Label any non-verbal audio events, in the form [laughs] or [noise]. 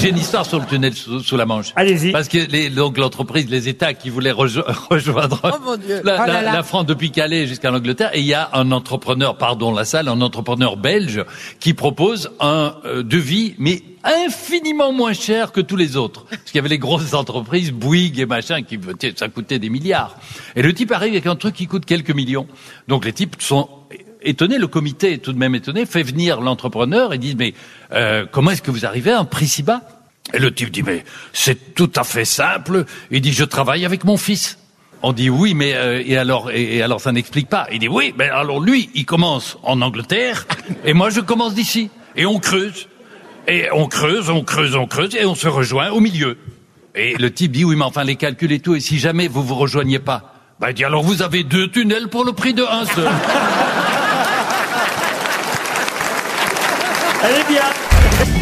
j'ai une histoire sur le tunnel sous, sous la Manche. Allez-y. Parce que les, donc l'entreprise, les États qui voulaient rejo- [laughs] rejoindre Oh, mon Dieu. la, Oh là la- là. la France depuis Calais jusqu'à l'Angleterre, et il y a un entrepreneur, pardon la salle, un entrepreneur belge qui propose un euh, devis, mais infiniment moins cher que tous les autres. Parce qu'il y avait les grosses entreprises, Bouygues et machin, qui ça coûtait des milliards. Et le type arrive avec un truc qui coûte quelques millions. Donc les types sont étonnés, le comité est tout de même étonné, fait venir l'entrepreneur et dit mais euh, comment est-ce que vous arrivez à un prix si bas? Et le type dit mais c'est tout à fait simple. Il dit je travaille avec mon fils. On dit oui, mais euh, et alors et, et alors ça n'explique pas. Il dit oui, mais alors lui il commence en Angleterre [laughs] et moi je commence d'ici et on creuse et on creuse, on creuse, on creuse et on se rejoint au milieu. Et le type dit oui, mais enfin les calculs et tout et si jamais vous vous rejoignez pas, bah il dit alors vous avez deux tunnels pour le prix de un seul. [laughs] Olivia.